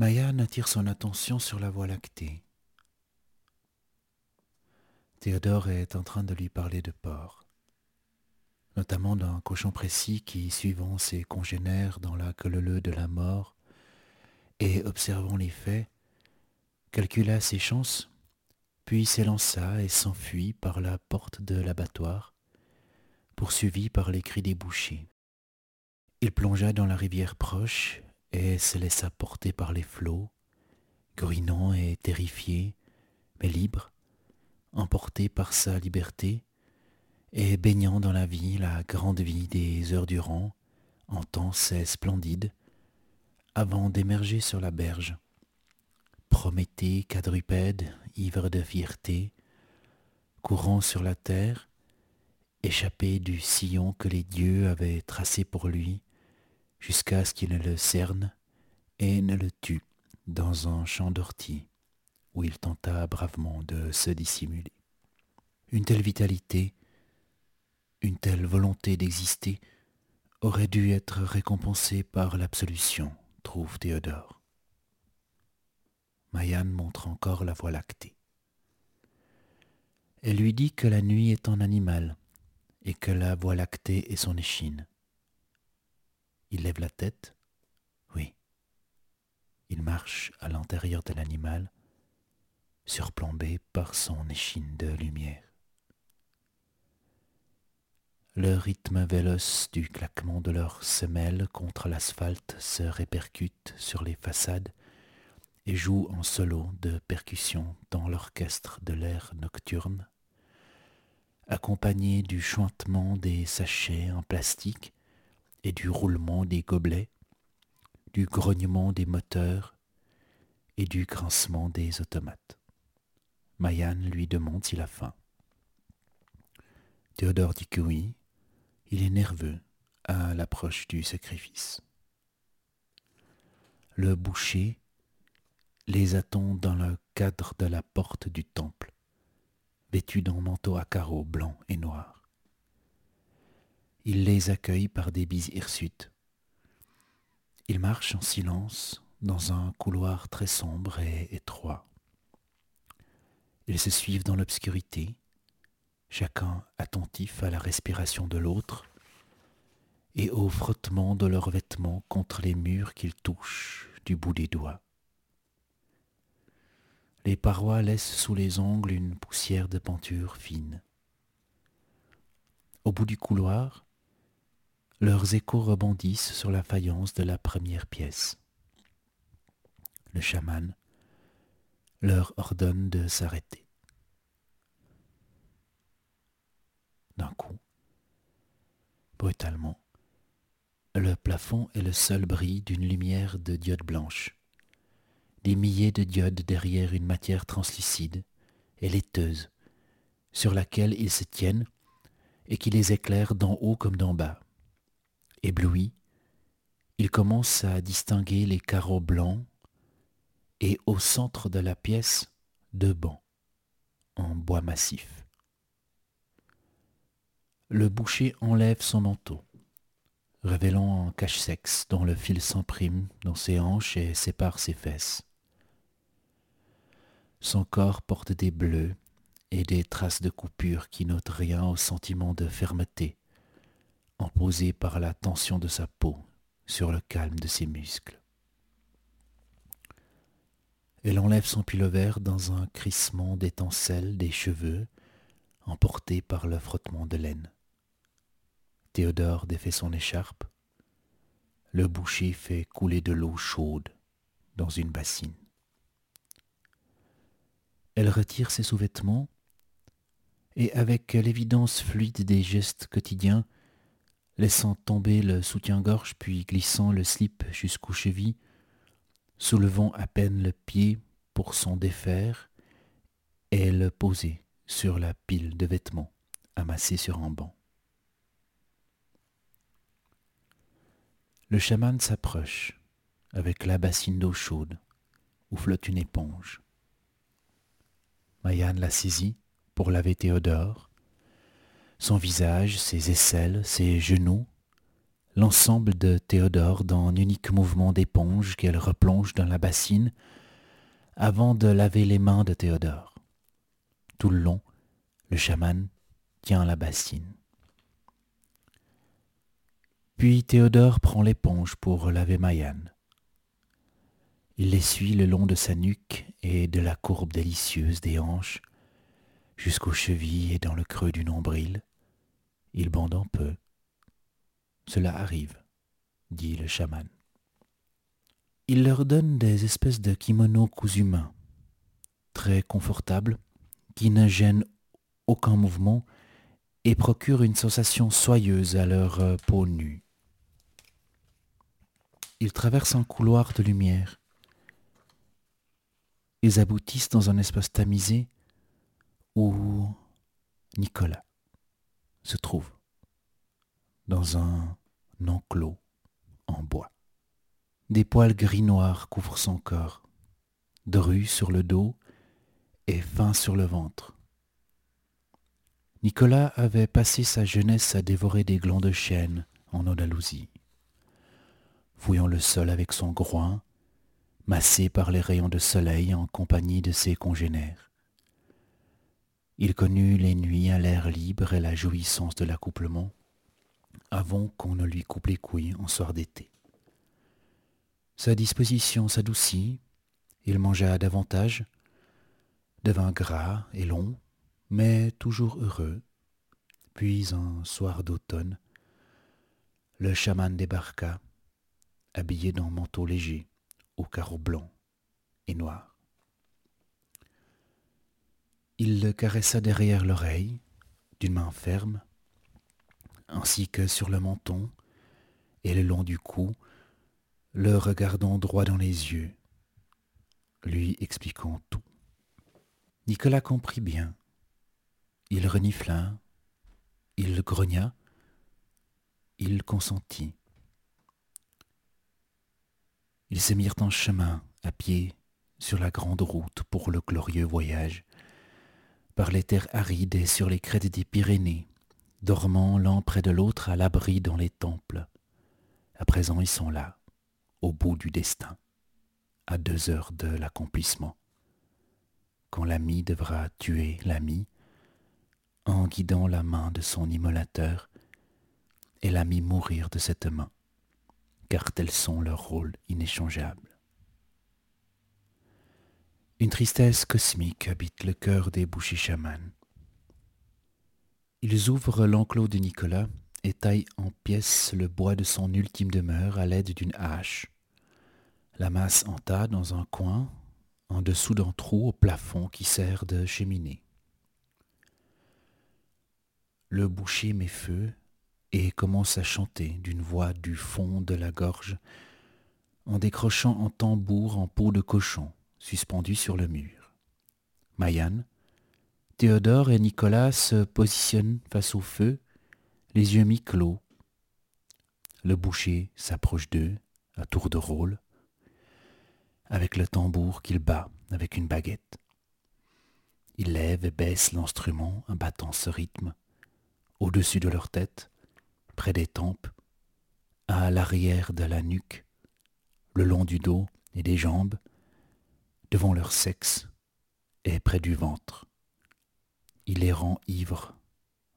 Mayan attire son attention sur la voie lactée. Théodore est en train de lui parler de porc, notamment d'un cochon précis qui, suivant ses congénères dans la queue de la mort et observant les faits, calcula ses chances, puis s'élança et s'enfuit par la porte de l'abattoir, poursuivi par les cris des bouchers. Il plongea dans la rivière proche et se laissa porter par les flots, gruinant et terrifié, mais libre, emporté par sa liberté, et baignant dans la vie, la grande vie des heures durant, en temps c'est splendide, avant d'émerger sur la berge? Prométhée quadrupède, ivre de fierté, courant sur la terre, échappé du sillon que les dieux avaient tracé pour lui, jusqu'à ce qu'il ne le cerne et ne le tue dans un champ d'ortie où il tenta bravement de se dissimuler. Une telle vitalité, une telle volonté d'exister aurait dû être récompensée par l'absolution, trouve Théodore. Mayan montre encore la voie lactée. Elle lui dit que la nuit est un animal et que la voie lactée est son échine. Il lève la tête. Oui. Il marche à l'intérieur de l'animal, surplombé par son échine de lumière. Le rythme véloce du claquement de leurs semelles contre l'asphalte se répercute sur les façades et joue en solo de percussion dans l'orchestre de l'air nocturne, accompagné du chuintement des sachets en plastique et du roulement des gobelets, du grognement des moteurs et du grincement des automates. Mayan lui demande s'il a faim. Théodore dit que oui, il est nerveux à l'approche du sacrifice. Le boucher les attend dans le cadre de la porte du temple, vêtu d'un manteau à carreaux blancs et noirs. Il les accueille par des bises hirsutes. Ils marchent en silence dans un couloir très sombre et étroit. Ils se suivent dans l'obscurité, chacun attentif à la respiration de l'autre et au frottement de leurs vêtements contre les murs qu'ils touchent du bout des doigts. Les parois laissent sous les ongles une poussière de peinture fine. Au bout du couloir, leurs échos rebondissent sur la faïence de la première pièce. Le chaman leur ordonne de s'arrêter. D'un coup, brutalement, le plafond est le seul bris d'une lumière de diode blanche. Des milliers de diodes derrière une matière translucide et laiteuse, sur laquelle ils se tiennent et qui les éclaire d'en haut comme d'en bas. Ébloui, il commence à distinguer les carreaux blancs et au centre de la pièce deux bancs en bois massif. Le boucher enlève son manteau, révélant un cache-sexe dont le fil s'imprime dans ses hanches et sépare ses fesses. Son corps porte des bleus et des traces de coupure qui notent rien au sentiment de fermeté imposé par la tension de sa peau sur le calme de ses muscles. Elle enlève son vert dans un crissement d'étincelles des cheveux, emporté par le frottement de laine. Théodore défait son écharpe. Le boucher fait couler de l'eau chaude dans une bassine. Elle retire ses sous-vêtements et avec l'évidence fluide des gestes quotidiens, laissant tomber le soutien-gorge puis glissant le slip jusqu'aux chevilles, soulevant à peine le pied pour s'en défaire et le poser sur la pile de vêtements amassés sur un banc. Le chaman s'approche avec la bassine d'eau chaude où flotte une éponge. Mayan la saisit pour laver Théodore son visage, ses aisselles, ses genoux, l'ensemble de Théodore dans un unique mouvement d'éponge qu'elle replonge dans la bassine avant de laver les mains de Théodore. Tout le long, le chaman tient la bassine. Puis Théodore prend l'éponge pour laver Mayan. Il l'essuie le long de sa nuque et de la courbe délicieuse des hanches jusqu'aux chevilles et dans le creux du nombril. Il bande un peu. Cela arrive, dit le chaman. Il leur donne des espèces de kimonos cousus main, très confortables, qui ne gênent aucun mouvement et procurent une sensation soyeuse à leur euh, peau nue. Ils traversent un couloir de lumière. Ils aboutissent dans un espace tamisé où Nicolas se trouve dans un enclos en bois. Des poils gris-noirs couvrent son corps, drus sur le dos et fins sur le ventre. Nicolas avait passé sa jeunesse à dévorer des glands de chêne en Andalousie, fouillant le sol avec son groin, massé par les rayons de soleil en compagnie de ses congénères. Il connut les nuits à l'air libre et la jouissance de l'accouplement, avant qu'on ne lui coupe les couilles en soir d'été. Sa disposition s'adoucit, il mangea davantage, devint gras et long, mais toujours heureux. Puis un soir d'automne, le chaman débarqua, habillé d'un manteau léger, aux carreaux blancs et noirs. Il le caressa derrière l'oreille, d'une main ferme, ainsi que sur le menton et le long du cou, le regardant droit dans les yeux, lui expliquant tout. Nicolas comprit bien. Il renifla, il grogna, il consentit. Ils se mirent en chemin, à pied, sur la grande route pour le glorieux voyage, par les terres arides et sur les crêtes des Pyrénées, dormant l'un près de l'autre à l'abri dans les temples. À présent ils sont là, au bout du destin, à deux heures de l'accomplissement, quand l'ami devra tuer l'ami, en guidant la main de son immolateur, et l'ami mourir de cette main, car tels sont leurs rôles inéchangeables. Une tristesse cosmique habite le cœur des bouchers chamans. Ils ouvrent l'enclos de Nicolas et taillent en pièces le bois de son ultime demeure à l'aide d'une hache. La masse en tas dans un coin, en dessous d'un trou au plafond qui sert de cheminée. Le boucher met feu et commence à chanter d'une voix du fond de la gorge en décrochant un tambour en peau de cochon suspendu sur le mur. Mayan, Théodore et Nicolas se positionnent face au feu, les yeux mi-clos. Le boucher s'approche d'eux à tour de rôle, avec le tambour qu'il bat avec une baguette. Il lève et baisse l'instrument en battant ce rythme, au-dessus de leur tête, près des tempes, à l'arrière de la nuque, le long du dos et des jambes, devant leur sexe et près du ventre. Il les rend ivres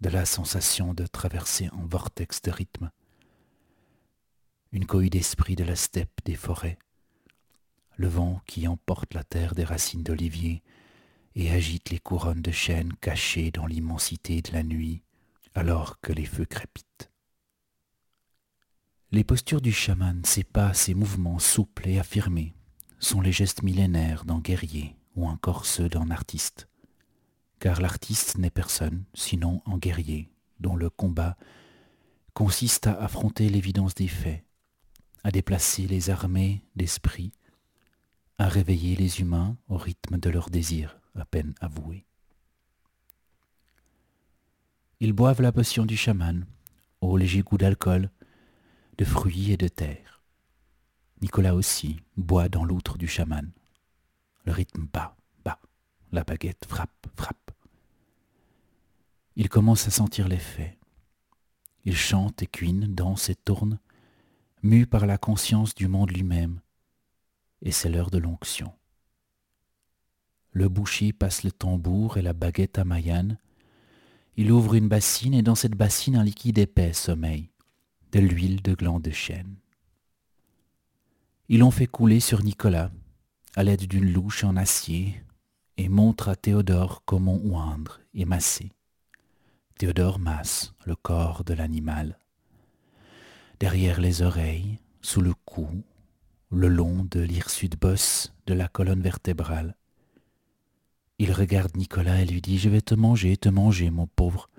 de la sensation de traverser un vortex de rythme, une cohue d'esprit de la steppe des forêts, le vent qui emporte la terre des racines d'olivier et agite les couronnes de chênes cachées dans l'immensité de la nuit alors que les feux crépitent. Les postures du chaman, ses pas, ses mouvements souples et affirmés, sont les gestes millénaires d'un guerrier ou encore ceux d'un artiste. Car l'artiste n'est personne sinon un guerrier dont le combat consiste à affronter l'évidence des faits, à déplacer les armées d'esprit, à réveiller les humains au rythme de leurs désirs à peine avoués. Ils boivent la potion du chaman, au léger goût d'alcool, de fruits et de terre. Nicolas aussi boit dans l'outre du chaman. Le rythme bat, bat. La baguette frappe, frappe. Il commence à sentir l'effet. Il chante et cuine, danse et tourne, mu par la conscience du monde lui-même, et c'est l'heure de l'onction. Le boucher passe le tambour et la baguette à Mayanne. Il ouvre une bassine et dans cette bassine un liquide épais sommeille, de l'huile de gland de chêne. Ils l'ont fait couler sur Nicolas à l'aide d'une louche en acier et montre à Théodore comment oindre et masser. Théodore masse le corps de l'animal. Derrière les oreilles, sous le cou, le long de l'hirsute-bosse de la colonne vertébrale. Il regarde Nicolas et lui dit Je vais te manger, te manger, mon pauvre.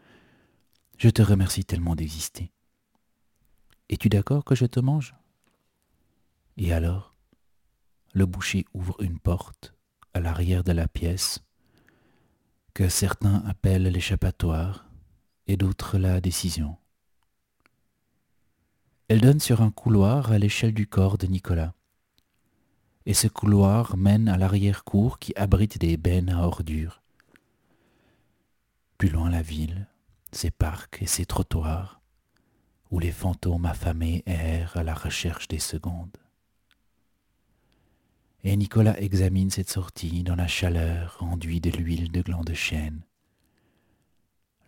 Je te remercie tellement d'exister. Es-tu d'accord que je te mange? Et alors Le boucher ouvre une porte à l'arrière de la pièce que certains appellent l'échappatoire et d'autres la décision. Elle donne sur un couloir à l'échelle du corps de Nicolas. Et ce couloir mène à l'arrière-cour qui abrite des bennes à ordures. Plus loin la ville, ses parcs et ses trottoirs, où les fantômes affamés errent à la recherche des secondes. Et Nicolas examine cette sortie dans la chaleur enduite de l'huile de gland de chêne.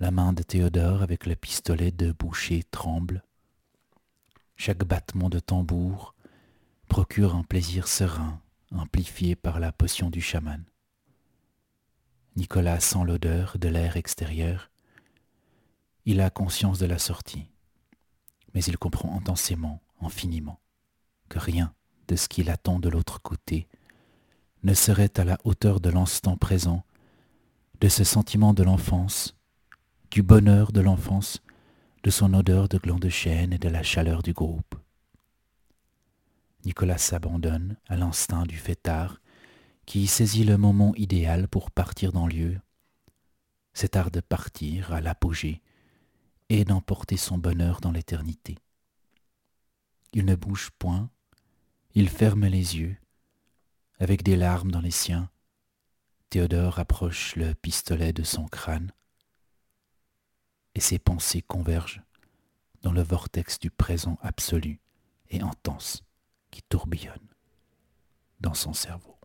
La main de Théodore avec le pistolet de boucher tremble. Chaque battement de tambour procure un plaisir serein, amplifié par la potion du chaman. Nicolas sent l'odeur de l'air extérieur. Il a conscience de la sortie, mais il comprend intensément, infiniment, que rien de ce qu'il attend de l'autre côté ne serait à la hauteur de l'instant présent, de ce sentiment de l'enfance, du bonheur de l'enfance, de son odeur de gland de chêne et de la chaleur du groupe. Nicolas s'abandonne à l'instinct du fêtard qui saisit le moment idéal pour partir dans lieu, cet art de partir à l'apogée et d'emporter son bonheur dans l'éternité. Il ne bouge point, il ferme les yeux, avec des larmes dans les siens. Théodore approche le pistolet de son crâne et ses pensées convergent dans le vortex du présent absolu et intense qui tourbillonne dans son cerveau.